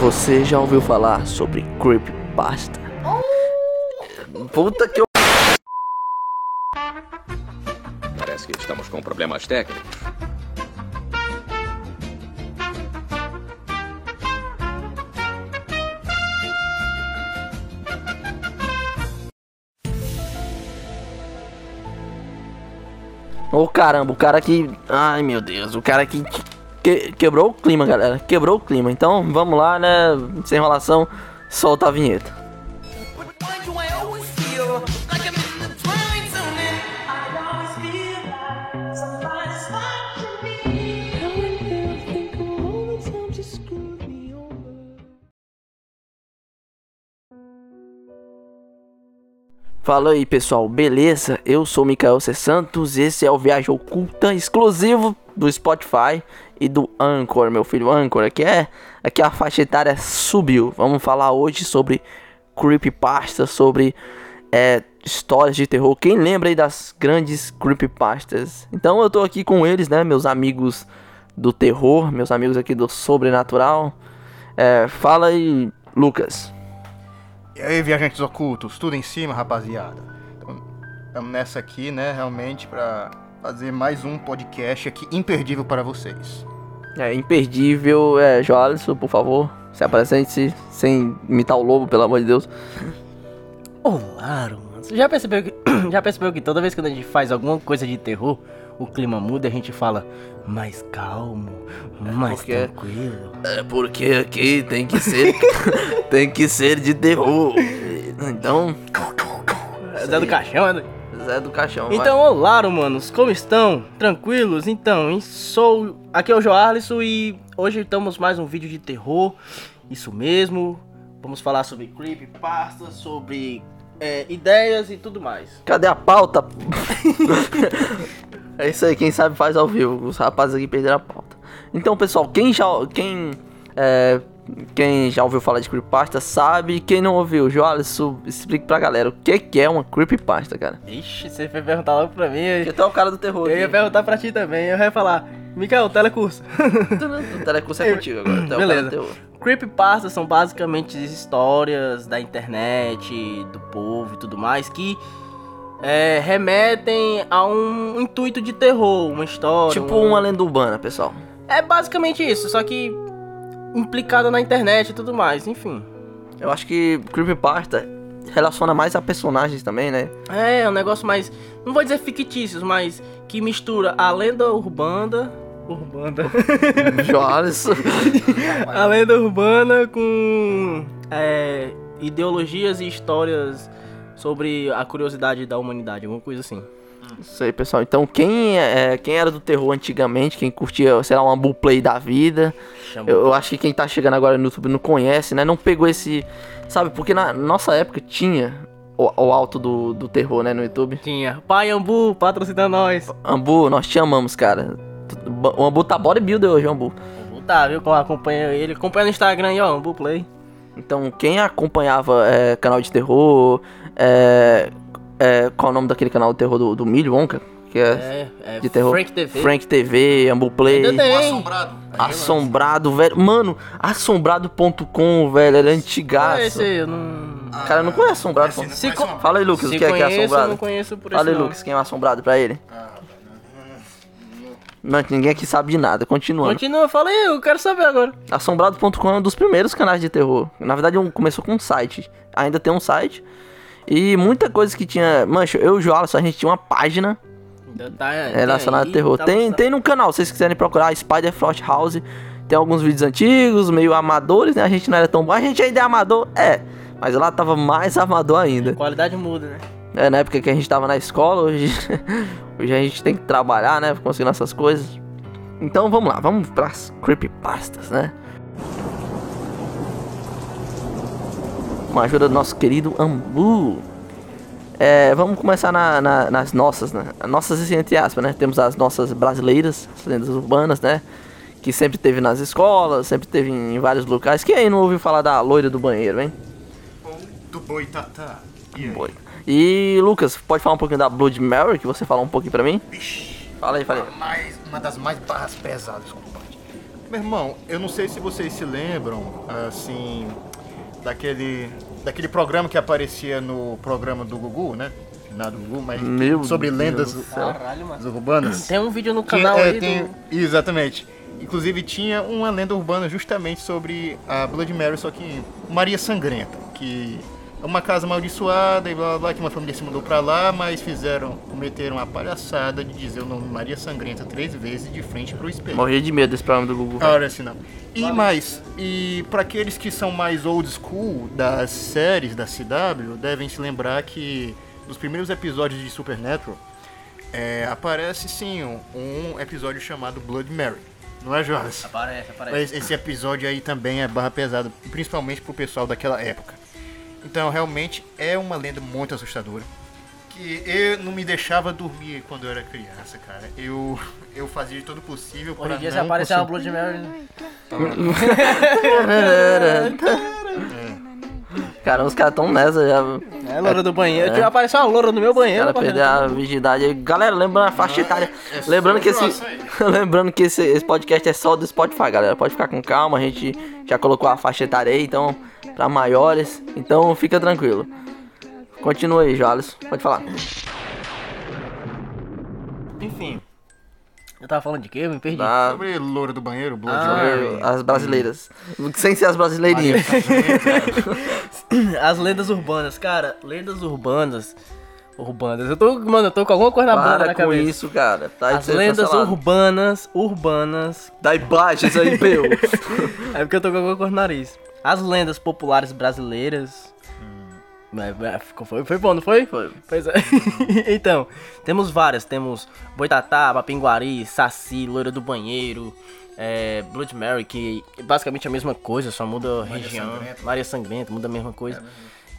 Você já ouviu falar sobre creepypasta? Puta que eu... Parece que estamos com problemas técnicos. Ô caramba, o cara que. Ai meu Deus, o cara que, que- quebrou o clima, galera. Quebrou o clima. Então vamos lá, né? Sem enrolação, solta a vinheta. Fala aí pessoal, beleza? Eu sou o Mikael C. Santos esse é o Viagem Oculta exclusivo do Spotify e do Anchor, meu filho Anchor. Aqui é, aqui a faixa etária subiu. Vamos falar hoje sobre creepypasta, sobre é, histórias de terror. Quem lembra aí das grandes creepypastas? Então eu tô aqui com eles, né? Meus amigos do terror, meus amigos aqui do sobrenatural. É, fala aí, Lucas. E aí, viajantes ocultos, tudo em cima, rapaziada? Então, estamos nessa aqui, né, realmente, pra fazer mais um podcast aqui imperdível para vocês. É imperdível, é, Joalisson, por favor, se apresente sem imitar o lobo, pelo amor de Deus. Olá, mano. Você já percebeu que já percebeu que toda vez que a gente faz alguma coisa de terror, o clima muda e a gente fala mais calmo, mais porque- tranquilo. É porque aqui tem que ser, tem que ser de terror. Então, Zé do caixão, né? Zé do Caixão. vai. Então, olá, manos, como estão? Tranquilos? Então, sou aqui é o Joalisson e hoje estamos mais um vídeo de terror. Isso mesmo. Vamos falar sobre creepypasta, sobre é, ideias e tudo mais. cadê a pauta? é isso aí, quem sabe faz ao vivo. Os rapazes aqui perderam a pauta. Então, pessoal, quem já, quem, é, quem já ouviu falar de creepypasta sabe. Quem não ouviu, Joalisson, explique pra galera o que que é uma creepypasta, cara. Ixi, você foi perguntar logo pra mim. Porque tu é o cara do terror. Eu ia aqui. perguntar pra ti também, eu ia falar, Mikael, telecurso. O telecurso é contigo agora. tu é o Beleza. Creepypastas são basicamente histórias da internet, do povo e tudo mais que é, remetem a um intuito de terror, uma história. Tipo um- uma lenda urbana, pessoal. É basicamente isso, só que implicado na internet e tudo mais, enfim. Eu acho que Creepypasta relaciona mais a personagens também, né? É, é um negócio mais, não vou dizer fictícios, mas que mistura a lenda urbana. Urbana. Joalisson. a lenda urbana com é, ideologias e histórias sobre a curiosidade da humanidade, alguma coisa assim. Isso aí, pessoal. Então, quem, é, quem era do terror antigamente, quem curtia, sei lá, uma bullplay da vida, eu, eu acho que quem tá chegando agora no YouTube não conhece, né? Não pegou esse. Sabe, porque na nossa época tinha o, o alto do, do terror, né? No YouTube. Tinha. Pai Ambu, patrocina nós. Ambu, nós te amamos, cara. O Ambu tá bodybuilder hoje, Ambu. Ambu tá, viu? Acompanha ele. Acompanha no Instagram aí, ó, Ambu Play. Então, quem acompanhava é, canal de terror, é, é, qual é o nome daquele canal de terror do, do Milho Wonka? Que é, É, é de terror. Frank TV. Frank TV, Ambuplay, Ainda tem. assombrado. Assombrado, velho. Mano, assombrado.com, velho, ele é Ah, antigaço. esse aí, eu não... Cara, não conhece assombrado. Pô. Se Conhece co- não? Fala aí, Lucas, o que é que é assombrado? não conheço por Fala aí, nome. Lucas, quem é assombrado pra ele? Não, ninguém aqui sabe de nada, continuando. Continua, fala aí, eu quero saber agora. Assombrado.com é um dos primeiros canais de terror. Na verdade, um- começou com um site. Ainda tem um site. E muita coisa que tinha. Mancho, eu e o Joalisson, a gente tinha uma página Ainda Tá, relacionada a aí, terror. tá Tem, lançado. tem no canal, se vocês quiserem procurar, Spider Frost House. Tem alguns vídeos antigos, meio amadores, né? A gente não era tão bom. A gente ainda é amador, é. Mas lá tava mais amador ainda. Qualidade muda, né? É, na época que a gente tava na escola, hoje, hoje a gente tem que trabalhar, né? Pra conseguir nossas coisas. Então vamos lá, vamos pras creepypastas, né? Com a ajuda do nosso querido Ambu. É, vamos começar na- na- nas nossas, né? Nossas, entre aspas, né? Temos as nossas brasileiras, as lendas urbanas, né? Que sempre teve nas escolas, sempre teve em vários locais. Quem aí não ouviu falar da loira do banheiro, hein? Ou do Boitatá. E aí? Boi. E Lucas, pode falar um pouquinho da Blood Mary, que você falou um pouquinho pra mim? Vixe, Fala aí, fala aí. mais, uma das mais barras pesadas, compadre. Meu irmão, eu não sei se vocês se lembram, assim, daquele, daquele programa que aparecia no programa do Gugu, né? Nada do Gugu, mas Meu sobre Deus lendas do céu. Caralho, mano. urbanas. Tem um vídeo no Que, canal é, aí tem- do... Exatamente. Inclusive tinha uma lenda urbana justamente sobre a Blood Mary, só que Maria Sangrenta, que uma casa amaldiçoada e blá blá blá, que uma família se mudou pra lá, mas fizeram, cometeram a palhaçada de dizer o nome Maria Sangrenta três vezes de frente pro espelho. Morri de medo desse programa do Google. Olha assim não. E mais, e para aqueles que são mais old school das séries da CW, devem se lembrar que nos primeiros episódios de Supernatural é, aparece sim um, um episódio chamado Blood Mary. Não é, Jonas? Aparece, aparece. Mas esse episódio aí também é barra pesada, principalmente pro pessoal daquela época. Então, realmente é uma lenda muito assustadora. Que eu não me deixava dormir quando eu era criança, cara. Eu, eu fazia de todo o possível Hoje pra em dia se aparecer uma Blood Mary... Cara, os caras tão nessa já. É, loura do banheiro. É. Apareceu uma loura no meu banheiro. Cara, perder a virgindade. aí. Galera, lembrando a faixa etária. Lembrando que esse. lembrando que esse, esse podcast é só do Spotify, galera. Pode ficar com calma, a gente já colocou a faixa etária aí, então, pra maiores. Então fica tranquilo. Continua aí, Joales. Pode falar. Enfim. Eu tava falando de quê? Eu me perdi. Da, Sobre loura do banheiro, Blood Ah, as brasileiras. Sem ser as brasileirinhas. As lendas urbanas, cara, lendas urbanas. Urbanas. Eu tô, mano, eu tô com alguma coisa na Para na com cabeça. isso, cara. Tá As sendo lendas cancelado. urbanas, urbanas. Dá embaixo isso aí, meu. É porque eu tô com alguma coisa no nariz. As lendas populares brasileiras. É, é, ficou- Foi, foi bom, não foi? Foi. Pois é. então, temos várias. Temos Boitatá, Papinguari, Saci, Loira do Banheiro, é, Blood Mary, que é basicamente a mesma coisa, só muda a região. Sangrenta. Maria Sangrenta, muda a mesma coisa.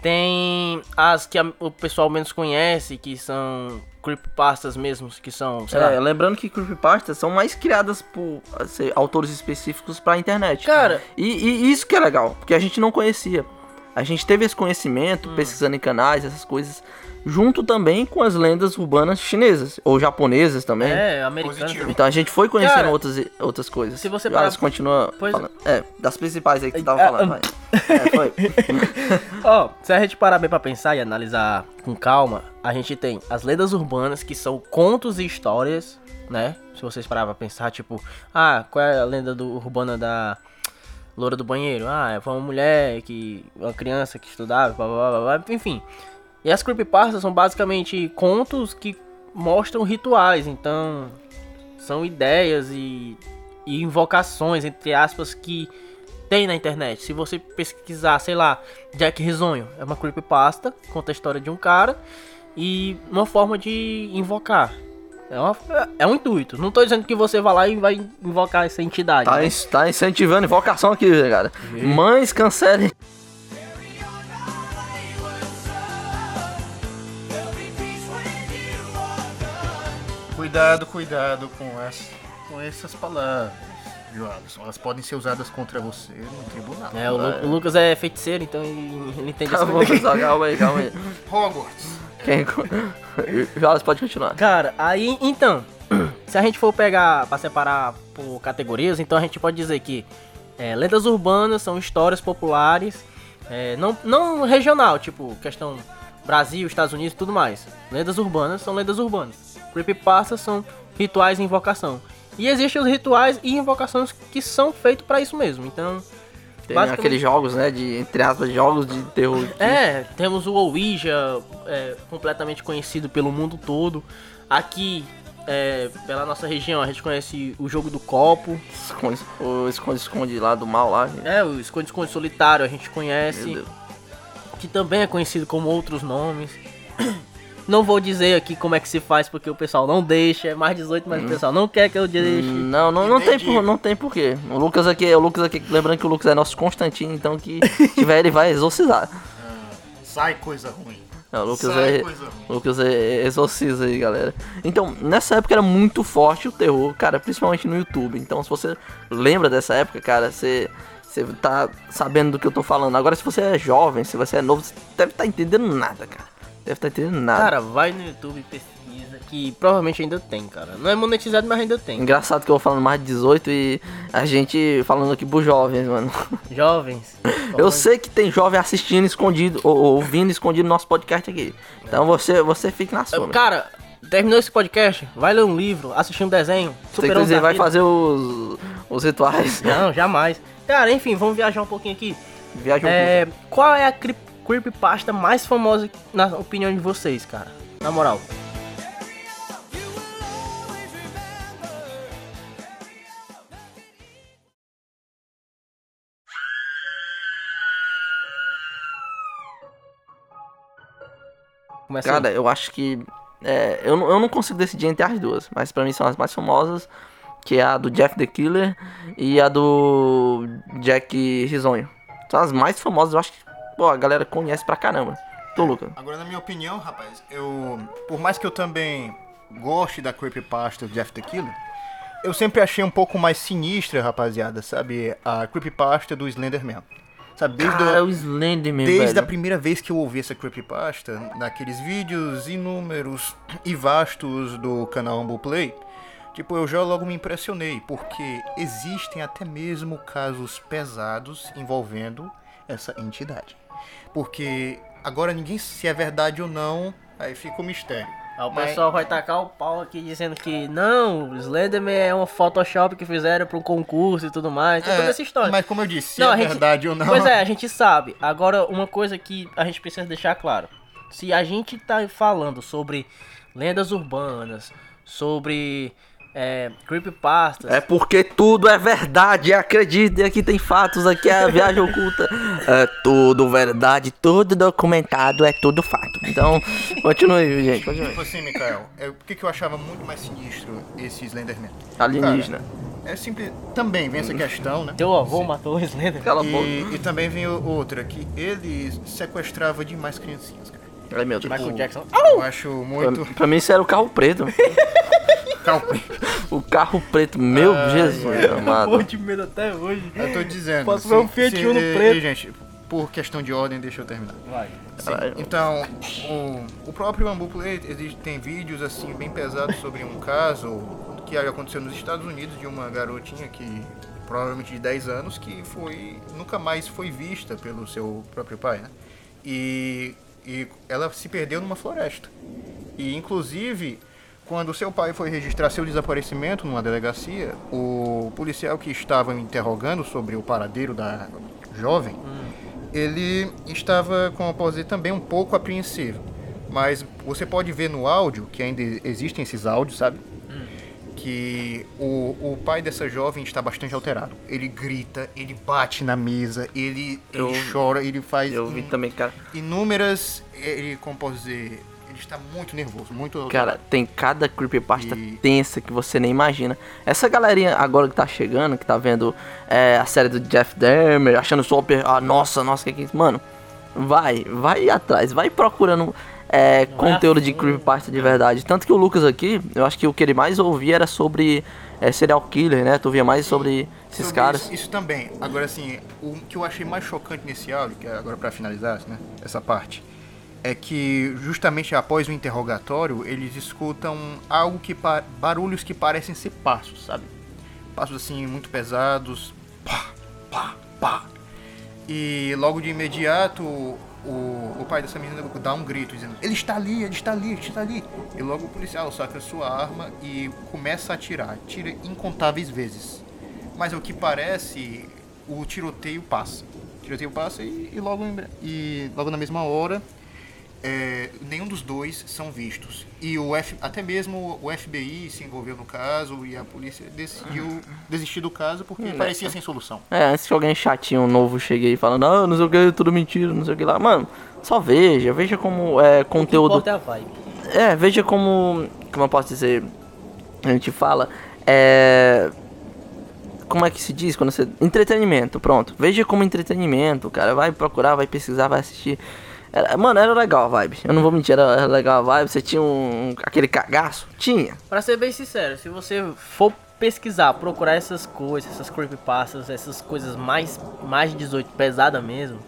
Tem as que a- o pessoal menos conhece, que são creepypastas mesmo, que são, É, lembrando que creepypastas são mais criadas por assim, autores específicos pra internet. Cara, E, e isso que é legal, porque a gente não conhecia. A gente teve esse conhecimento Hum. pesquisando em canais, essas coisas, junto também com as lendas urbanas chinesas, ou japonesas também. é, americano. Positivo. Então a gente foi conhecendo Cara, outras, outras coisas. se você elas parar- continua Pois- falando. É, das principais aí que tu tava Ah, falando, vai. É, foi. Ó, se a gente parar bem pra pensar e analisar com calma, a gente tem as lendas urbanas, que são contos e histórias, né? Se vocês pararem pra pensar, tipo, ah, qual é a lenda do, urbana da loura do banheiro? Ah, foi uma mulher que. uma criança que estudava, blá blá blá blá, enfim. E as creepypastas são basicamente contos que mostram rituais, então são ideias e, e invocações, entre aspas, que tem na internet. Se você pesquisar, sei lá, Jack Risonho, é uma creepypasta, conta a história de um cara e uma forma de invocar. É, uma- é um intuito. Não tô dizendo que você vai lá e vai invocar essa entidade. Tá, né? tá incentivando invocação aqui, cara. Mães cancelem. Cuidado, cuidado com, as, com essas palavras, Joalisson. Elas podem ser usadas contra você no tribunal. É, o, Lu- o Lucas é feiticeiro, então ele, ele entende coisa. pessoal, calma aí, calma aí. Hogwarts. Quem... Jolas pode continuar. Cara, aí então, se a gente for pegar pra separar por categorias, então a gente pode dizer que é, lendas urbanas são histórias populares, é, não, não regional, tipo questão Brasil, Estados Unidos e tudo mais. Lendas urbanas são lendas urbanas. Creepypastas são rituais e invocação. E existem os rituais e invocações que são feitos pra isso mesmo. Então, Tem basicamente- aqueles jogos, né, de, entre aspas, jogos de terror. que- é, temos o Ouija, é, completamente conhecido pelo mundo todo. Aqui, é, pela nossa região, a gente conhece o jogo do copo. Esconde, o esconde-esconde lá do mal lá. É, o esconde-esconde solitário a gente conhece. Que também é conhecido como outros nomes. Não vou dizer aqui como é que se faz, porque o pessoal não deixa. É mais 18, mas o pessoal não quer que eu deixe. Não, não, não tem, por, não tem porquê. O Lucas aqui, o Lucas aqui, lembrando que o Lucas é nosso Constantino, então que tiver ele vai exorcizar. Sai coisa ruim. É, o Lucas Sai é, coisa ruim. o Lucas é exorciza aí, galera. Então, nessa época era muito forte o terror, cara, principalmente no YouTube. Então, se você lembra dessa época, cara, você você tá sabendo do que eu tô falando. Agora, se você é jovem, se você é novo, você deve estar entendendo nada, cara. Deve estar entendendo nada. Cara, vai no YouTube e pesquisa. que provavelmente ainda tem, cara. Não é monetizado, mas ainda tem. Engraçado que eu vou falando mais de 18 e a gente falando aqui pros jovens, mano. Jovens. Eu sei que tem jovem assistindo escondido, ou ou ouvindo escondido nosso podcast aqui. Então você, você fique na sua. Cara, terminou esse podcast, vai ler um livro, assistir um desenho, Você superar inclusive vai fazer os, os rituais. Não, jamais. Cara, enfim, vamos viajar um pouquinho aqui. Viagem É, qual é a cri- creepypasta mais famosa na opinião de vocês, cara? Na moral. Começa aí. Cara, eu acho que. é, eu, eu não consigo decidir entre as duas, mas pra mim são as mais famosas, que é a do Jeff the Killer e a do Jack Risonho. São as mais famosas, eu acho que pô, a galera conhece pra caramba. Tu, Luca? Agora, na minha opinião, rapaz, eu. Por mais que eu também goste da creepypasta do Jeff the Killer, eu sempre achei um pouco mais sinistra, rapaziada, sabe? A creepypasta do Slenderman. Sabe, desde, Cara, o- o Slenderman, desde velho. a primeira vez que eu ouvi essa creepypasta, naqueles vídeos inúmeros e vastos do canal Humble Play, tipo, eu já logo me impressionei, porque existem até mesmo casos pesados envolvendo essa entidade. Porque agora ninguém se é verdade ou não, aí fica o mistério. Aí o Mas- pessoal vai tacar o pau aqui dizendo que não, Slenderman é uma Photoshop que fizeram pra um concurso e tudo mais. Tem É, toda essa história. Mas como eu disse, se Não, é gente- verdade ou não. Pois é, a gente sabe. Agora, uma coisa que a gente precisa deixar claro. Se a gente tá falando sobre lendas urbanas, sobre é, creepypastas, É porque tudo é verdade, acredite, aqui tem fatos, aqui é a viagem oculta. É tudo verdade, tudo documentado, é tudo fato. Então, continue, gente, continue. Tipo assim, Mikael, é, por que, que eu achava muito mais sinistro esse Slenderman? Alienígena. Cara, é simples. Também vem essa questão, né? teu avô matou o Slenderman. Cala. E, e também vem outra, que ele sequestrava demais criancinhas, cara. Ai, meu Deus. Michael Jackson. Eu acho muito. Pra, pra mim isso era o carro preto. O carro preto, meu Jesus amado. Morro de medo até hoje. Eu tô dizendo. Posso ver um Fiat Uno e- preto. e, gente, por questão de ordem, deixa eu terminar. Vai. Caralho. Então, o, o próprio Bambu Play existe, tem vídeos assim bem pesados sobre um caso que aconteceu nos Estados Unidos de uma garotinha que provavelmente de 10 anos que foi nunca mais foi vista pelo seu próprio pai, né? E, e ela se perdeu numa floresta. E inclusive quando seu pai foi registrar seu desaparecimento numa delegacia, o policial que estava me interrogando sobre o paradeiro da jovem, ele estava, como eu posso dizer, também um pouco apreensivo. Mas você pode ver no áudio, que ainda existem esses áudios, sabe? Que o, o pai dessa jovem está bastante alterado. Ele grita, ele bate na mesa, ele, ele Eu- chora, ele faz Eu vi in- também, cara. inúmeras. Ele, como posso dizer, ele está muito nervoso, muito Cara, tem cada creepypasta E- tensa que você nem imagina. Essa galerinha agora que tá chegando, que tá vendo é, a série do Jeff Dermer, achando super. Ah, nossa, nossa, que que é isso? Mano, vai, vai atrás, vai procurando é, conteúdo de creepypasta de verdade. Tanto que o Lucas aqui, eu acho que o que ele mais ouvia era sobre é, serial killer, né? Tu via mais sobre esses Sobre caras. Isso, isso também. Agora, assim, o que eu achei mais chocante nesse áudio, que é agora pra finalizar, né, essa parte, é que justamente após o interrogatório, eles escutam algo que barulhos que parecem ser passos, sabe? Passos assim muito pesados, pá, pá, pá. E logo de imediato, o, o pai dessa menina dá um grito dizendo: Ele está ali, ele está ali, ele está ali. E logo o policial saca sua arma e começa a atirar. Tira incontáveis vezes. Mas ao que parece, o tiroteio passa. O tiroteio passa e, e logo, e logo na mesma hora, é, nenhum dos dois são vistos. E o F, até mesmo o FBI se envolveu no caso e a polícia decidiu desistir do caso porque parecia sem solução. É, antes que alguém chatinho novo chegue aí falando, ah, não sei o que, tudo mentira, não sei o que lá. Mano, só veja, veja como é O conteúdo. que importa é a vibe. É, veja como. Como eu posso dizer? A gente fala. É. Como é que se diz quando você. Entretenimento, pronto. Veja como entretenimento, cara. Vai procurar, vai pesquisar, vai assistir. Era- mano, era legal a vibe. Eu não vou mentir, era, era legal a vibe. Você tinha um. aquele cagaço? Tinha. Pra ser bem sincero, se você for pesquisar, procurar essas coisas, essas creepypastas, essas coisas mais, mais de 18, pesada mesmo,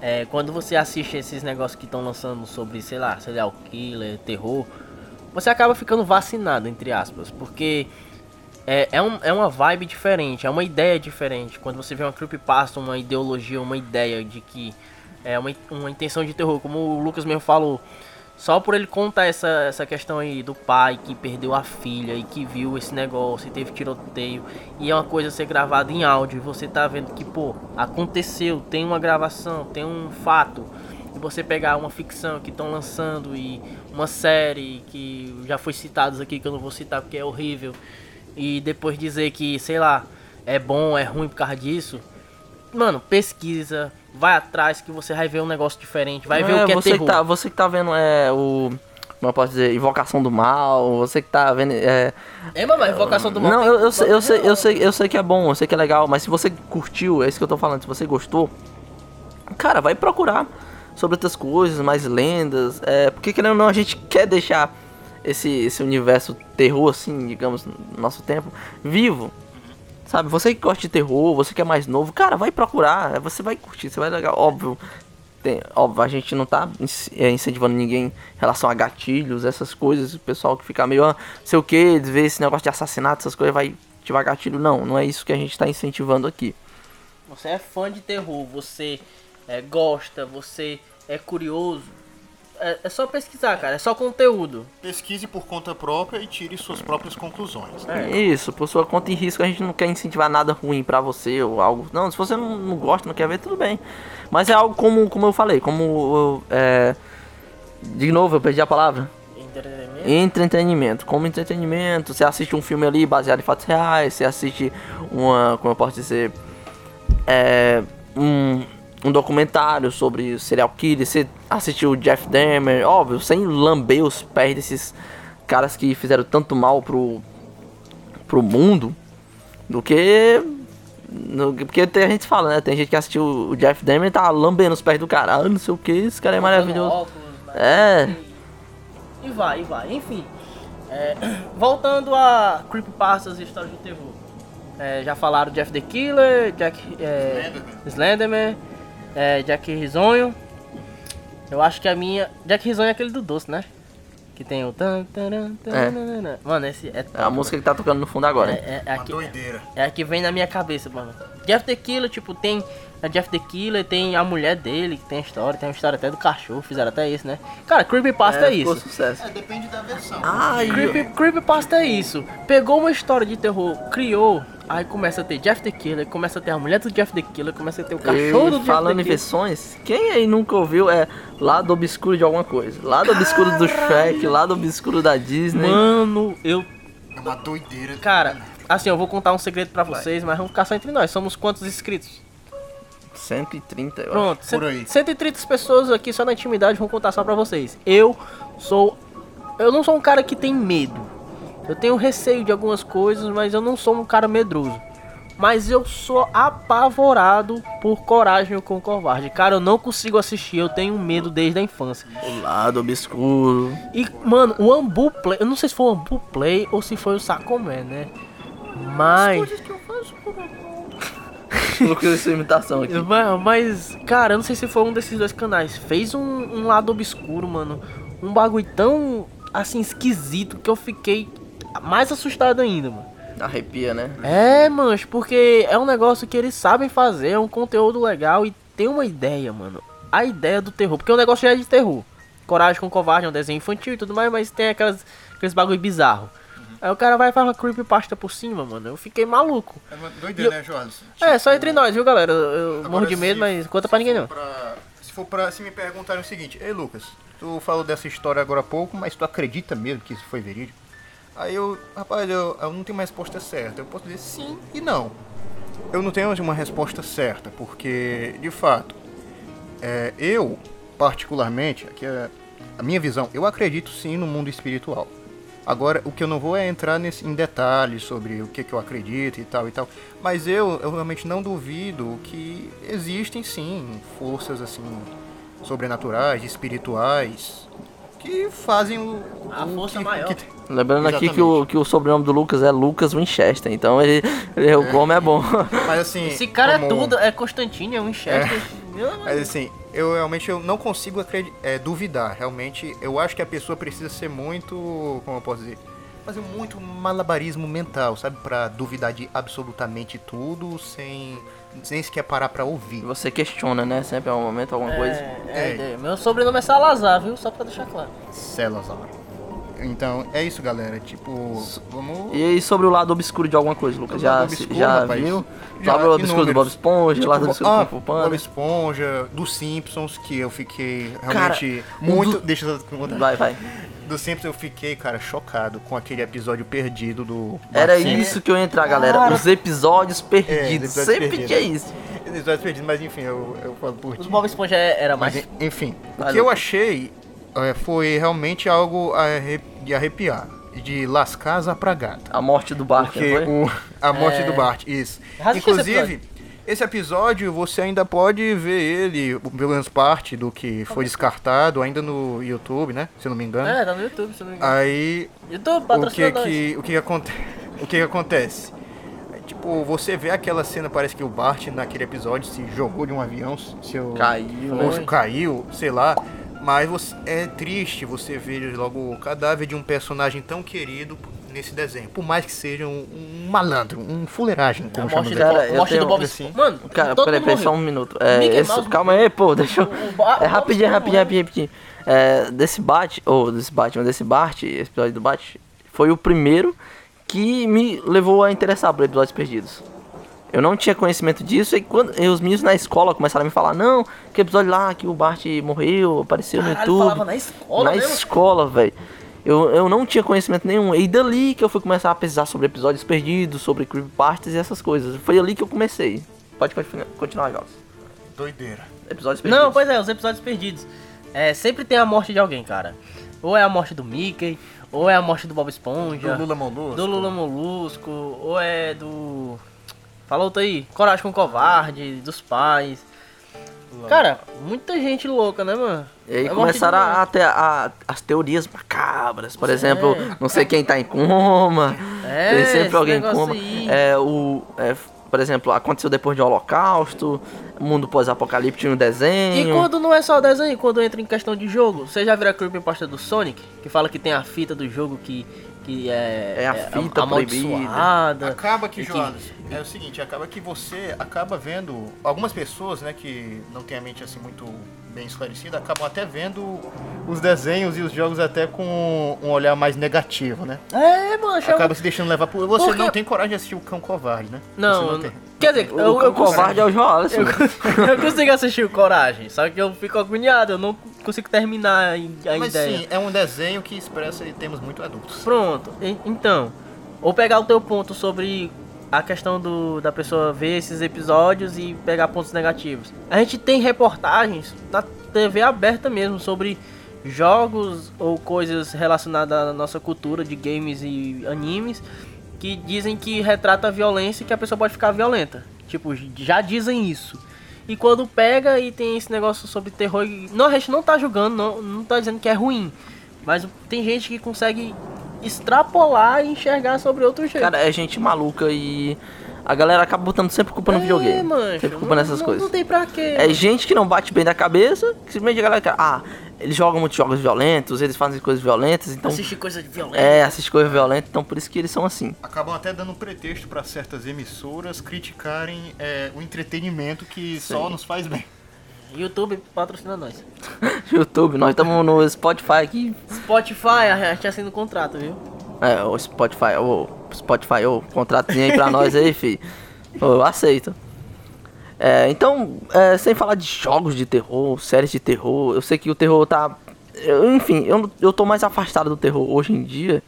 é, quando você assiste esses negócios que estão lançando sobre, sei lá, serial killer, terror, você acaba ficando vacinado, entre aspas, porque é, é, um, é uma vibe diferente, é uma ideia diferente. Quando você vê uma creepypasta, uma ideologia, uma ideia de que é uma, uma intenção de terror, como o Lucas mesmo falou, só por ele contar essa, essa questão aí do pai que perdeu a filha e que viu esse negócio e teve tiroteio e é uma coisa ser gravada em áudio e você tá vendo que, pô, aconteceu, tem uma gravação, tem um fato. E você pegar uma ficção que estão lançando e uma série que já foi citados aqui que eu não vou citar porque é horrível e depois dizer que, sei lá, é bom, é ruim por causa disso. Mano, pesquisa, vai atrás que você vai ver um negócio diferente, vai ver o que é você terror. que tá, Você que tá vendo é, o. Como eu posso dizer? Invocação do Mal. Você que tá vendo. É, É, mamãe, Invocação do Mal. não, eu, eu, sei, eu, sei, eu, sei, eu sei que é bom, eu sei que é legal, mas se você curtiu, é isso que eu tô falando, se você gostou, cara, vai procurar sobre outras coisas, mais lendas. É, porque querendo ou não, a gente quer deixar esse, esse universo terror, assim, digamos, no nosso tempo, vivo. Sabe, você que gosta de terror, você que é mais novo, cara, vai procurar, você vai curtir, você vai legal, óbvio. Tem, óbvio, a gente não tá é, incentivando ninguém em relação a gatilhos, essas coisas, o pessoal que fica meio, ah, sei o que, ver esse negócio de assassinato, essas coisas vai ativar gatilho. Não, não é isso que a gente tá incentivando aqui. Você é fã de terror, você é, gosta, você é curioso. É, é só pesquisar, cara, é só conteúdo. Pesquise por conta própria e tire suas próprias conclusões. É. Isso, por sua conta e risco, a gente não quer incentivar nada ruim pra você ou algo. Não, se você não, não gosta, não quer ver, tudo bem. Mas é algo como, como eu falei, como. É, de novo, eu perdi a palavra. Entretenimento. Entretenimento. Como entretenimento, você assiste um filme ali baseado em fatos reais, você assiste uma. Como eu posso dizer? É. Um, um documentário sobre serial killer, você assistiu o Jeff Dahmer, óbvio, sem lamber os pés desses caras que fizeram tanto mal pro, pro mundo, do que. no- porque tem, a gente fala, né? Tem gente que assistiu o Jeff Dahmer e tá lambendo os pés do cara, ah, não sei o que, esse cara é maravilhoso. Óculos, mas- É. E vai, e vai. Enfim, é, voltando a Creepypastas e histórias de terror. É, já falaram Jeff the Killer, Jack é, Slenderman, é, Jack Risonho. Eu acho que a minha. Jack Risonho é aquele do doce, né? Que tem o. tan, taran, tananana. Mano, esse é. É a música que tá tocando no fundo agora. É, é, é, Uma aqui- doideira. é a que vem na minha cabeça, mano. Jeff the Killer, tipo, tem a Jeff the Killer, tem a mulher dele, que tem a história, tem a história até do cachorro, fizeram até isso, né? Cara, Creepypasta é, ficou isso. sucesso. É, depende da versão. Ai, Creepy, creepypasta é isso. Pegou uma história de terror, criou, aí começa a ter Jeff the Killer, começa a ter a mulher do Jeff the Killer, começa a ter o cachorro do E Jeff falando em Killer. versões, quem aí nunca ouviu é lado obscuro de alguma coisa? Lado obscuro do Shrek, lado obscuro da Disney. Mano, eu. É uma doideira. Cara, assim, eu vou contar um segredo pra vocês, mas vamos ficar só entre nós. Somos quantos inscritos? 130, eu acho. Pronto, Por cento- aí. 130 pessoas aqui só na intimidade vão contar só pra vocês. Eu sou. Eu não sou um cara que tem medo. Eu tenho receio de algumas coisas, mas eu não sou um cara medroso. Mas eu sou apavorado por Coragem com Covarde. Cara, eu não consigo assistir, eu tenho medo desde a infância. O lado obscuro. E, mano, o Ambu Play, eu não sei se foi o Ambu Play ou se foi o Sacomé, né? Mas. Lucas, essa imitação aqui. Mas, mas, cara, eu não sei se foi um desses dois canais. Fez um, um lado obscuro, mano. Um bagulho tão, assim, esquisito que eu fiquei mais assustado ainda, mano. Arrepia, né? É, mancho, porque é um negócio que eles sabem fazer, é um conteúdo legal e tem uma ideia, mano. A ideia do terror, porque o negócio já é de terror. Coragem com Covarde é um desenho infantil e tudo mais, mas tem aquelas, aqueles bagulho bizarro. Aí o cara vai e faz uma creepypasta por cima, mano. Eu fiquei maluco. É uma doideira, né, Jonas? É, só entre nós, viu, galera? Eu, eu Agora, morro de medo, se- mas conta pra ninguém não. Pra- se for pra. Se me perguntarem o seguinte, ei Lucas, tu falou dessa história agora há pouco, mas tu acredita mesmo que isso foi verídico? Aí eu, rapaz, eu, eu não tenho uma resposta certa. Eu posso dizer sim e não. Eu não tenho uma resposta certa, porque, de fato, é, eu, particularmente, aqui é a minha visão, eu acredito sim no mundo espiritual. Agora, o que eu não vou é entrar nesse, em detalhes sobre o que, que eu acredito e tal e tal. Mas eu, eu realmente não duvido que existem sim forças assim sobrenaturais, espirituais, que fazem o. A o força que, maior. que- Lembrando aqui que o, Exatamente. que o sobrenome do Lucas é Lucas Winchester, então ele, ele o como é bom. Mas assim. Esse cara é como- tudo, é Constantino, é um Winchester. Meu Mas assim, eu realmente eu não consigo acredi- é, duvidar. Realmente, eu acho que a pessoa precisa ser muito, como eu posso dizer, fazer muito malabarismo mental, sabe, Pra duvidar de absolutamente tudo sem sem sequer parar pra ouvir. Você questiona, né? Sempre é um momento, alguma coisa. É, é, É. Meu sobrenome é Salazar, viu? Só pra deixar claro. Salazar. Então, é isso, galera. Tipo, vamos E aí sobre o lado obscuro de alguma coisa, Lucas? O Já, lado obscuro, já rapaz. viu? Já, lado obscuro do. Bob Esponja, Tipo, lado obscuro ah, do Kung Fu Panda. Bob Esponja, dos Simpsons, que eu fiquei Cara, realmente o muito. do- Deixa eu contar. Vai, vai. Dos Simpsons eu fiquei, cara, chocado com aquele episódio perdido do. Era isso que eu ia entrar, galera. Cara. Os episódios perdidos. É, episódios Sempre perdidos. tinha isso. Episódios perdidos, mas enfim, eu, eu falo por Os. Bob Esponja é- era Mas mais. en- enfim, o Vai, que eu achei é, foi realmente algo de arrepiar. De lascar as gata. A morte do Bart, Porque não foi? o, a morte É. do Bart, isso. Inclusive, esse episódio você ainda pode ver ele, pelo menos parte do que foi descartado, ainda no YouTube, né? Se eu não me engano. É, tá no YouTube, se eu não me engano. Aí YouTube, o que que o que, aconte... o que que acontece? Tipo, você vê aquela cena, parece que o Bart naquele episódio se jogou de um avião, se eu... Caiu, ou né? caiu, sei lá. Mas você- é triste você ver logo o cadáver de um personagem tão querido nesse desenho. Por mais que seja um, um malandro, um fuleiragem, como chama morte, Cara, Bob- eu morte do Bob assim. Esponja. Mano, Cara, peraí, peraí, só um minuto. É, esse- Mouse calma aí, pô, deixa eu... É rapidinho, rapidinho, rapidinho, rapidinho. É, desse Bat, ou desse Batman, desse Bart, esse episódio do Bat, foi o primeiro que me levou a interessar por episódios perdidos. Eu não tinha conhecimento disso e quando e os meninos na escola começaram a me falar, não, que episódio lá que o Bart morreu, apareceu no Caralho, YouTube. falava na escola Na mesmo? escola, velho. Eu, eu não tinha conhecimento nenhum. E dali que eu fui começar a pesquisar sobre episódios perdidos, sobre creepypastas e essas coisas. Foi ali que eu comecei. Pode continu- continuar, Jogos. Doideira. Episódios perdidos. Não, pois é, os episódios perdidos. É, sempre tem a morte de alguém, cara. Ou é a morte do Mickey, ou é a morte do Bob Esponja. Do Lula Molusco. do Lula Molusco, ou é do. Fala outro aí. Coragem com o Covarde, dos pais. Cara, muita gente louca, né, mano? E aí É começaram de- a, a ter a- as teorias macabras. Por exemplo, É. não sei quem tá em coma. É, tem sempre alguém em coma. aí. É, o, é, por exemplo, aconteceu depois do Holocausto, mundo pós-apocalíptico no E desenho. quando não é só desenho, quando entra em questão de jogo, você já viu a creepypasta do Sonic? Que fala que tem a fita do jogo que, que é, É a fita amaldiçoada. Acaba que, E que- Jonas, é o seguinte, acaba que você acaba vendo algumas pessoas, né, que não tem a mente assim muito bem esclarecida, acabam até vendo os desenhos e os jogos até com um olhar mais negativo, né? É, mano. Acaba se deixando levar por. Você Porque- não tem coragem de assistir o Cão Covarde, né? Você Não, tem. quer dizer, O, eu, o eu, covarde é o João Alisson. eu, eu consigo assistir o Coragem, só que eu fico agoniado, eu não consigo terminar a, a Mas ideia. sim, é um desenho que expressa temas muito adultos. Pronto, e- então, ou pegar o teu ponto sobre a questão do, da pessoa ver esses episódios e pegar pontos negativos. A gente tem reportagens na TV aberta mesmo sobre jogos ou coisas relacionadas à nossa cultura de games e animes que dizem que retrata a violência e que a pessoa pode ficar violenta. Tipo, já dizem isso. E quando pega e tem esse negócio sobre terror, não, a gente não tá julgando, não, não tá dizendo que é ruim. Mas tem gente que consegue extrapolar e enxergar sobre outro jeito. Cara, é gente maluca e a galera acaba botando sempre culpa no videogame. É, mancho, sempre culpa não- nessas não, coisas. Não tem pra quê. É gente que não bate bem da cabeça, que simplesmente a galera ah, eles jogam muitos jogos violentos, eles fazem coisas violentas, então. Assistir coisa de violência. É, assistir coisas violentas, então por isso que eles são assim. Acabam até dando um pretexto para certas emissoras criticarem é, o entretenimento que só Sim. nos faz bem. YouTube patrocina nós. YouTube, nós estamos no Spotify aqui. Spotify, a gente assina o contrato, viu? É, o Spotify, o Spotify, ô, contratozinho aí pra nós aí, fi. Eu aceito. É, então, é, sem falar de jogos de terror, séries de terror, eu sei que o terror tá. eu- enfim, eu, eu tô mais afastado do terror hoje em dia.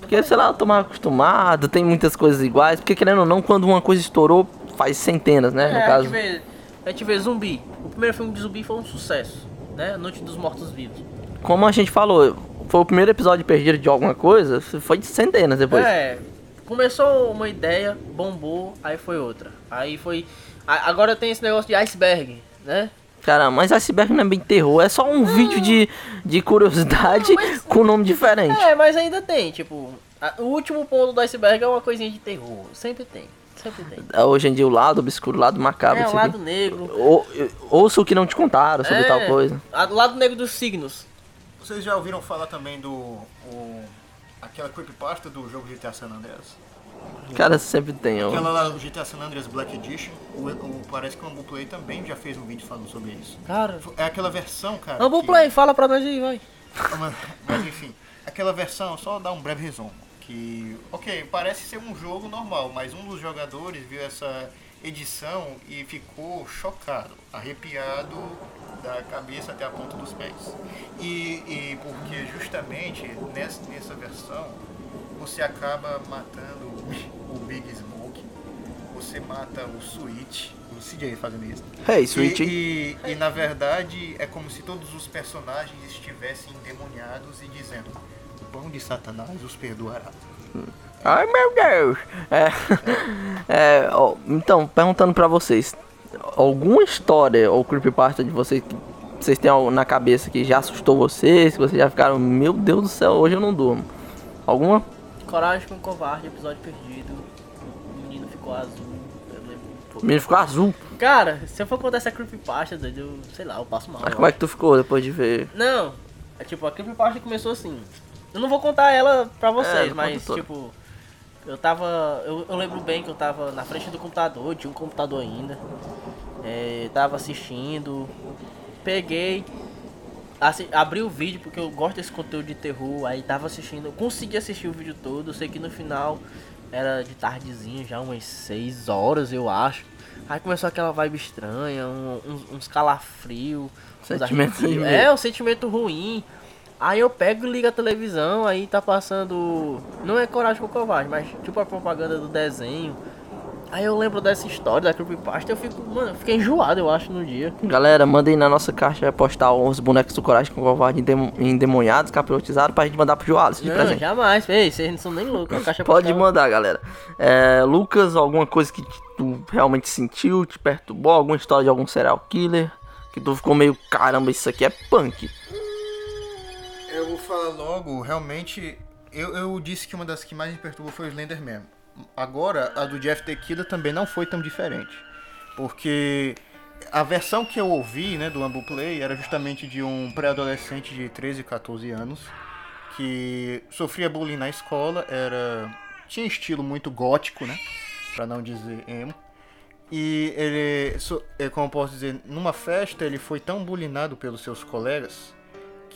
Porque, sei lá, eu tô mais acostumado, tem muitas coisas iguais. Porque, querendo ou não, quando uma coisa estourou, faz centenas, né? No É, a caso. gente, vê, a gente vê Zumbi. O primeiro filme de Zumbi foi um sucesso, né? Noite dos Mortos Vivos. Como a gente falou, foi o primeiro episódio perdido de alguma coisa, foi de centenas depois. É, começou uma ideia, bombou, aí foi outra. Aí foi... Agora tem esse negócio de iceberg, né? Cara, mas iceberg não é bem terror, é só um vídeo de, de curiosidade com nome diferente. É, mas ainda tem, tipo... a- o último ponto do iceberg é uma coisinha de terror, sempre tem. Sempre tem. Hoje em dia o lado obscuro, o lado macabro. É, o lado aqui. negro. Ou- Ouça o que não te contaram sobre É, tal coisa. O lado negro dos signos. Vocês já ouviram falar também do. O, aquela creepypasta do jogo GTA San Andreas? Cara, sempre tem. ó. Aquela lá do GTA San Andreas Black Edition. O, o- parece que o Play também já fez um vídeo falando sobre isso. Cara. É aquela versão, cara. Ambu que- Play, fala pra nós aí, vai. Mas, mas, enfim, aquela versão, só dar um breve resumo. Que, ok, parece ser um jogo normal, mas um dos jogadores viu essa edição e ficou chocado, arrepiado da cabeça até a ponta dos pés. E, e porque justamente nessa, nessa versão você acaba matando o Big Smoke, você mata o Switch, o CJ fazendo isso. Hey, Switch. E, e, e, na verdade é como se todos os personagens estivessem endemoniados e dizendo: pão de Satanás os perdoará. Ai meu Deus! É, é, ó, então, perguntando pra vocês: alguma história ou creepypasta de vocês que vocês têm na cabeça que já assustou vocês? Que vocês já ficaram, meu Deus do céu, hoje eu não durmo? Alguma? Coragem com o covarde, episódio perdido. O menino ficou azul. Eu lembro. Pô. O menino ficou azul. Cara, se eu for contar essa creepypasta, doido, eu sei lá, eu passo mal. Mas como é que tu ficou depois de ver? Não, é tipo, a creepypasta começou assim. Eu não vou contar ela pra vocês, É, mas tipo, eu tava. Eu, eu lembro bem que eu tava na frente do computador, tinha um computador ainda. É, tava assistindo. Peguei. assi- abri o vídeo porque eu gosto desse conteúdo de terror. Aí tava assistindo. Consegui assistir o vídeo todo. Eu sei que no final era de tardezinha, já umas 6 horas, eu acho. Aí começou aquela vibe estranha, um- uns, uns calafrios. uns Sentimento medo. É, um sentimento ruim. Aí eu pego e ligo a televisão, aí tá passando. Não é Coragem com Covarde, mas tipo a propaganda do desenho. Aí eu lembro dessa história da Creepypasta eu fico, mano, eu fiquei enjoado, eu acho, no dia. Galera, mandem na nossa caixa postal os bonecos do Coragem com Covarde endemo- endemoniados, capirotizados, pra gente mandar pro Joales de Não, presente. jamais, ei, vocês não são nem loucos, a caixa Pode postal- mandar, galera. É, Lucas, alguma coisa que tu realmente sentiu, te perturbou? Alguma história de algum serial killer? Que tu ficou meio, caramba, isso aqui é punk. Eu vou falar logo, realmente, eu, eu disse que uma das que mais me perturbou foi o Slenderman. Agora, a do Jeff Tequila também não foi tão diferente. Porque a versão que eu ouvi, né, do Ambu Play, era justamente de um pré-adolescente de 13, 14 anos, que sofria bullying na escola, era tinha estilo muito gótico, né, pra não dizer emo. E ele, é, como posso dizer, numa festa ele foi tão bullyingado pelos seus colegas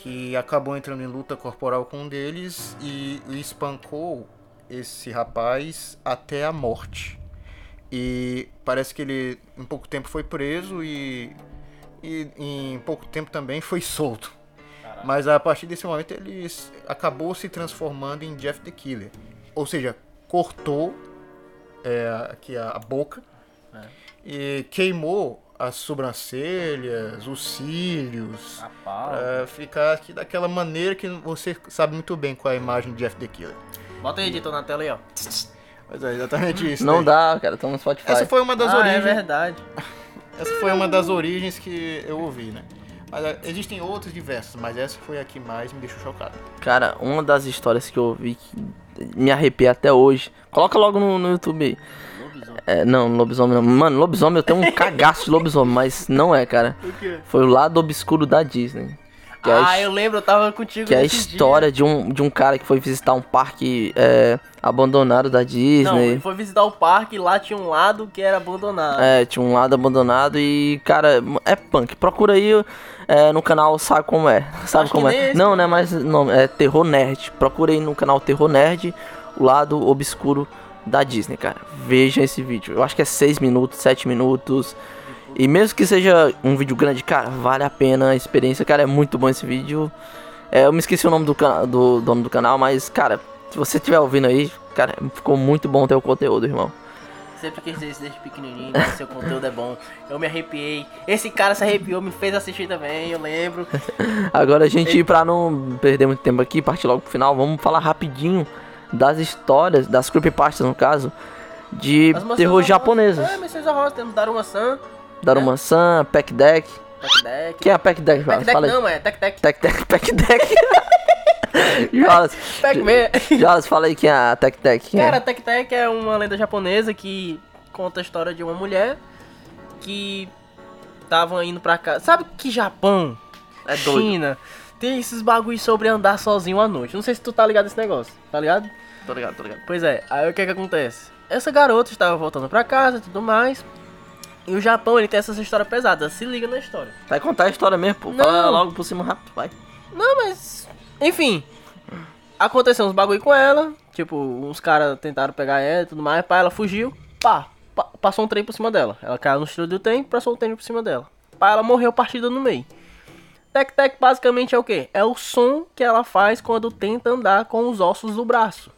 que acabou entrando em luta corporal com um deles e, e espancou esse rapaz até a morte. E parece que ele em pouco tempo foi preso e, e em pouco tempo também foi solto. Mas a partir desse momento ele acabou se transformando em Jeff the Killer. Ou seja, cortou é, aqui a, a boca e queimou as sobrancelhas, os cílios, pra ficar aqui daquela maneira que você sabe muito bem qual é a imagem de Jeff the Killer. Bota aí, editor, na tela aí, ó. Mas é exatamente isso. Não daí. dá, cara, estamos no Spotify. Essa foi uma das ah, é origens. verdade. essa foi uma das origens que eu ouvi, né? Mas é, existem outras diversas, mas essa foi a que mais me deixou chocado. Cara, uma das histórias que eu ouvi que me arrepia até hoje. Coloca logo no, no YouTube aí. Lobisomem. É, não, lobisomem não. Mano, lobisomem eu tenho um cagaço de lobisomem, mas não é, cara. O quê? Foi o lado obscuro da Disney. É Ah, his- eu lembro, eu tava contigo Que é a história de um, de um cara que foi visitar um parque é, abandonado da dia. Não, Disney. ele foi visitar o parque e lá tinha um lado que era abandonado. É, tinha um lado abandonado e, cara, é punk. Procura aí é, no canal, sabe como é. Sabe Acho como é. esse, não, não é mais nome, é Terror Nerd. Procura aí no canal Terror Nerd o lado obscuro da Disney, cara. Veja esse vídeo. Eu acho que é 6 minutos, 7 minutos. E mesmo que seja um vídeo grande, cara, vale a pena a experiência, cara. É muito bom esse vídeo. É, eu me esqueci o nome do, do dono do canal, mas, cara, se você estiver ouvindo aí, cara, ficou muito bom ter o conteúdo, irmão. Sempre quis dizer isso desde pequenininho, que seu conteúdo é bom. Eu me arrepiei. Esse cara se arrepiou, me fez assistir também, eu lembro. Agora a gente, pra não perder muito tempo aqui, partir logo pro final, vamos falar rapidinho das histórias, das creepypastas no caso, de terror japonesas. É, da Roça, temos Daruma-san, Daruma-san, Pack Deck. Tech Deck. Quem é a Pack Deck, Pack? Deck não, é Tech Deck. Tech Deck, Pack Deck. Jonas, Pac-Man. Jonas, fala aí quem é a Tech Deck. Quem Cara, é? Tech Deck é uma lenda japonesa que conta a história de uma mulher que tava indo pra casa. Sabe que Japão, É doido. Tem esses bagulhos sobre andar sozinho à noite. Não sei se tu tá ligado nesse negócio, tá ligado? Tô ligado, tô ligado. Pois é, aí o que que acontece? Essa garota estava voltando pra casa e tudo mais. E o Japão, ele tem essa história pesada. Se liga na história. Vai contar a história mesmo, pô. Não. Fala logo por cima rápido, vai. Não, mas. Enfim. Aconteceu uns bagulho com ela. Tipo, uns caras tentaram pegar ela e tudo mais. Pá, ela fugiu. Pá, pa- passou um trem por cima dela. Ela caiu no estilo do trem, passou um trem por cima dela. Pá, ela morreu partida no meio. Tec-tec basicamente é o quê? É o som que ela faz quando tenta andar com os ossos do braço.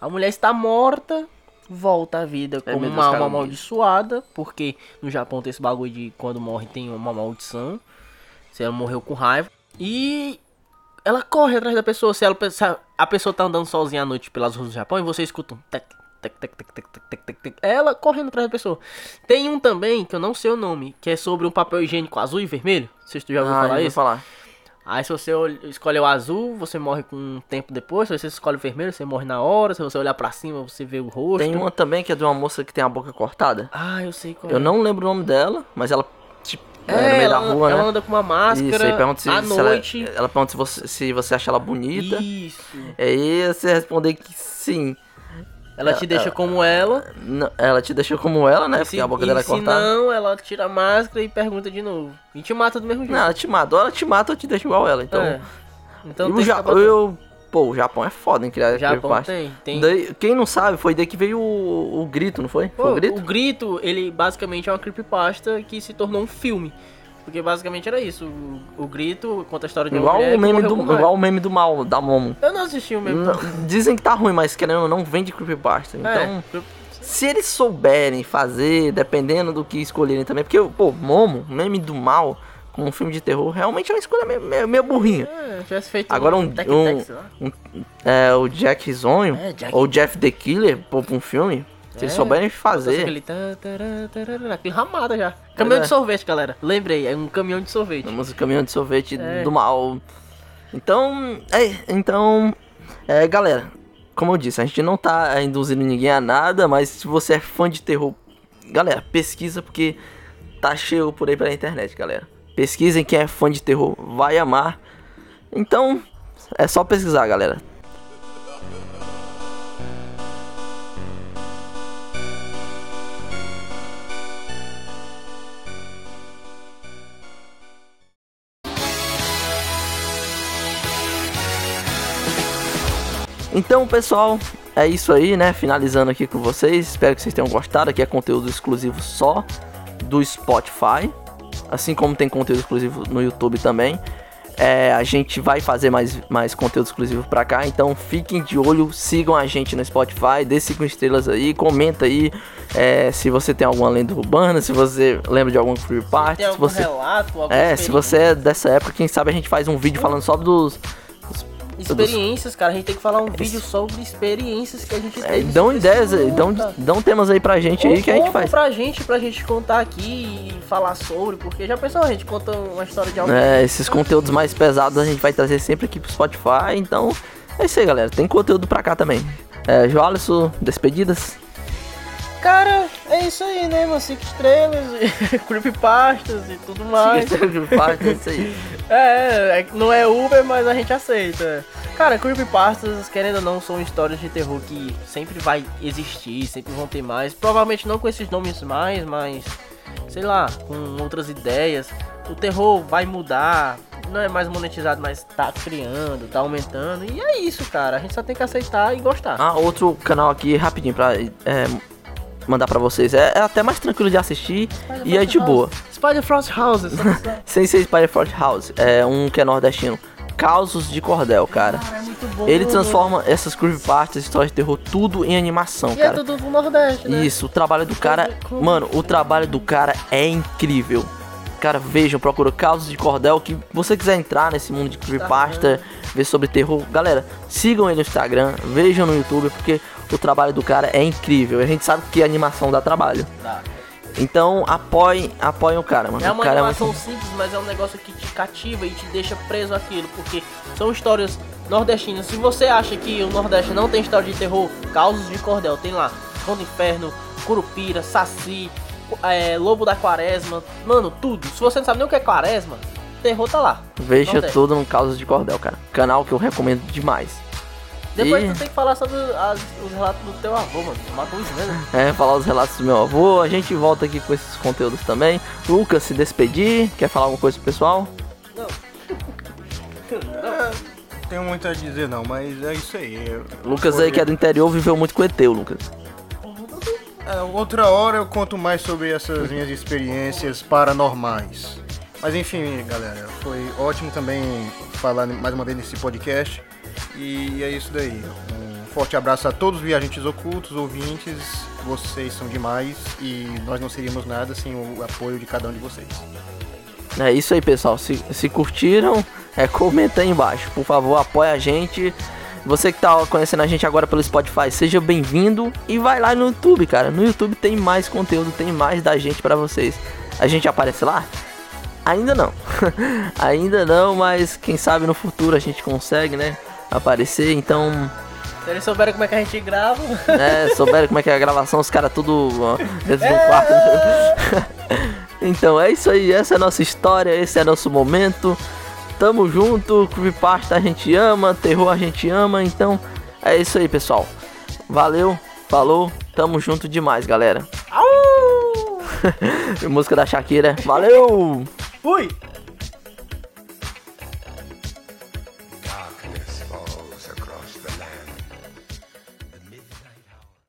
A mulher está morta, volta à vida É, como uma alma amaldiçoada, porque no Japão tem esse bagulho de quando morre tem uma maldição. Se ela morreu com raiva. E ela corre atrás da pessoa. Se, ela, se a- a pessoa tá andando sozinha à noite pelas ruas do Japão e você escuta um tec, ela correndo atrás da pessoa. Tem um também, que eu não sei o nome, que é sobre um papel higiênico azul e vermelho. Se tu já ouviu ah, falar isso. falar. Aí se você escolhe o azul, você morre com um tempo depois. Se você escolhe o vermelho, você morre na hora. Se você olhar para cima, você vê o rosto. Tem uma também que é de uma moça que tem a boca cortada. Ah, eu sei qual Eu é. não lembro o nome dela, mas ela tipo, é, é, no meio ela, da rua, ela né? anda com uma máscara. Isso, aí pergunta se, à se é- noite. Ela, ela pergunta se você, se você acha ela bonita. Isso. É aí você responder que sim. Ela te deixa como ela. Ela te deixou como ela, né? E Porque se, a boca dela é se cortada. não, ela tira a máscara e pergunta de novo. E te mata do mesmo jeito. Não, ela te mata. Ou ela te mata ou te deixa igual ela. Então, É. Então o ja eu, pô, o Japão é foda em criar Japão creepypasta. tem, tem. Daí, quem não sabe, foi daí que veio o, o grito, não foi? Pô, foi o grito? o grito, ele basicamente é uma creepypasta que se tornou um filme. Porque basicamente era isso. O, o grito conta a história de uma Igual mulher o, meme do, igual o meme do mal, da Momo. Eu não assisti o meme. Não- Dizem que tá ruim, mas querendo ou não, vende creepypasta. Então, É, se eles souberem fazer, dependendo do que escolherem também, porque, pô, Momo, meme do mal, com um filme de terror, realmente é uma escolha meio, meio, meio burrinha. é, tivesse feito Agora um, um, lá. um- é, o Jack Risonho, É, Jack- ou Jeff the Killer, pô, pra um filme, se eles É, souberem fazer, Aquele, tá, tará, aquele ramada já. Caminhão é. de sorvete, galera. Lembrei, é um caminhão de sorvete. Vamos caminhão de sorvete É. do mal. Então, é, então, é, galera, como eu disse, a gente não tá induzindo ninguém a nada, mas se você é fã de terror, galera, pesquisa porque tá cheio por aí pela internet, galera. Pesquisem quem é fã de terror, vai amar. Então, é só pesquisar, galera. Então, pessoal, é isso aí, né? Finalizando aqui com vocês. Espero que vocês tenham gostado. Aqui é conteúdo exclusivo só do Spotify. Assim como tem conteúdo exclusivo no YouTube também. É, a gente vai fazer mais, mais conteúdo exclusivo pra cá. Então fiquem de olho, sigam a gente no Spotify, dê 5 estrelas aí, comenta aí é, se você tem alguma lenda urbana, se você lembra de algum creepypasta, Tem se algum você. relato, alguma É, se você é dessa época, quem sabe a gente faz um vídeo falando só dos. Experiências, cara, a gente tem que falar um vídeo sobre experiências que a gente É, teve. dão sobre ideias, aí, dão, dão temas aí pra gente aí Ou que a gente faz. pra gente, pra gente contar aqui e falar sobre, porque já pensou, a gente conta uma história de alguém. É, esses conteúdos mais pesados a gente vai trazer sempre aqui pro Spotify. Então, é isso aí, galera. Tem conteúdo pra cá também. É, Joalisson, despedidas. Cara, é isso aí, né, mano? Cinco estrelas, e creepypastas e tudo mais. é isso aí. É, é, não é Uber, mas a gente aceita. Cara, creepypastas, querendo ou não, são histórias de terror que sempre vai existir, sempre vão ter mais. Provavelmente não com esses nomes mais, mas sei lá, com outras ideias. O terror vai mudar, não é mais monetizado, mas tá criando, tá aumentando. E é isso, cara. A gente só tem que aceitar e gostar. Ah, outro canal aqui, rapidinho, pra é, mandar pra vocês. É, é até mais tranquilo de assistir e é de boa. Spider Frost Houses. Sem ser Spider Fort House. É um que é nordestino. Causos de Cordel, cara. é muito bom. Ele transforma essas creepypastas, histórias de terror, tudo em animação, E é cara. tudo do Nordeste, né? Isso, o trabalho do cara. Mano, o trabalho do cara é incrível. Cara, vejam, procura Causos de Cordel. Que você quiser entrar nesse mundo de creepypasta, ver sobre terror. Galera, sigam ele no Instagram, vejam no YouTube, porque o trabalho do cara é incrível. A gente sabe que a animação dá trabalho. Então apoiem, apoiem o cara, mano. É uma cara animação é muito... simples, mas é um negócio que te cativa e te deixa preso àquilo, porque são histórias nordestinas. Se você acha que o Nordeste não tem história de terror, Causos de Cordel, tem lá. Cão do Inferno, Curupira, Saci, é, Lobo da Quaresma, mano, tudo. Se você não sabe nem o que é Quaresma, terror tá lá. Veja tudo no Causas de Cordel, cara. Canal que eu recomendo demais. Depois E- tu tem que falar sobre as- os relatos do teu avô, mano. Matou os né? É, falar os relatos do meu avô. A gente volta aqui com esses conteúdos também. Lucas, se despedir. Quer falar alguma coisa pro pessoal? Não tenho muito a dizer não, mas é isso aí. Eu- Lucas aí que é do interior viveu muito com o ET, o Lucas. É, outra hora eu conto mais sobre essas minhas experiências paranormais. Mas enfim, galera, foi ótimo também falar mais uma vez nesse podcast. E é isso daí. Um forte abraço a todos os viajantes ocultos, ouvintes. Vocês são demais e nós não seríamos nada sem o apoio de cada um de vocês. É isso aí, pessoal. Se, se curtiram, é, comenta aí embaixo. Por favor, apoia a gente. Você que tá conhecendo a gente agora pelo Spotify, seja bem-vindo. E vai lá no YouTube, cara. No YouTube tem mais conteúdo, tem mais da gente pra vocês. A gente aparece lá? Ainda não. Ainda não, mas quem sabe no futuro a gente consegue, né? Aparecer. Então, Se eles souberem como é que a gente grava. é, souberam como é que é a gravação, os caras tudo ó, dentro do quarto. então é isso aí, essa é a nossa história, esse é nosso momento. Tamo junto, Creepypasta a gente ama, terror a gente ama, então é isso aí, pessoal. Valeu, falou, tamo junto demais, galera. Au! Música da Shakira. Valeu! Fui!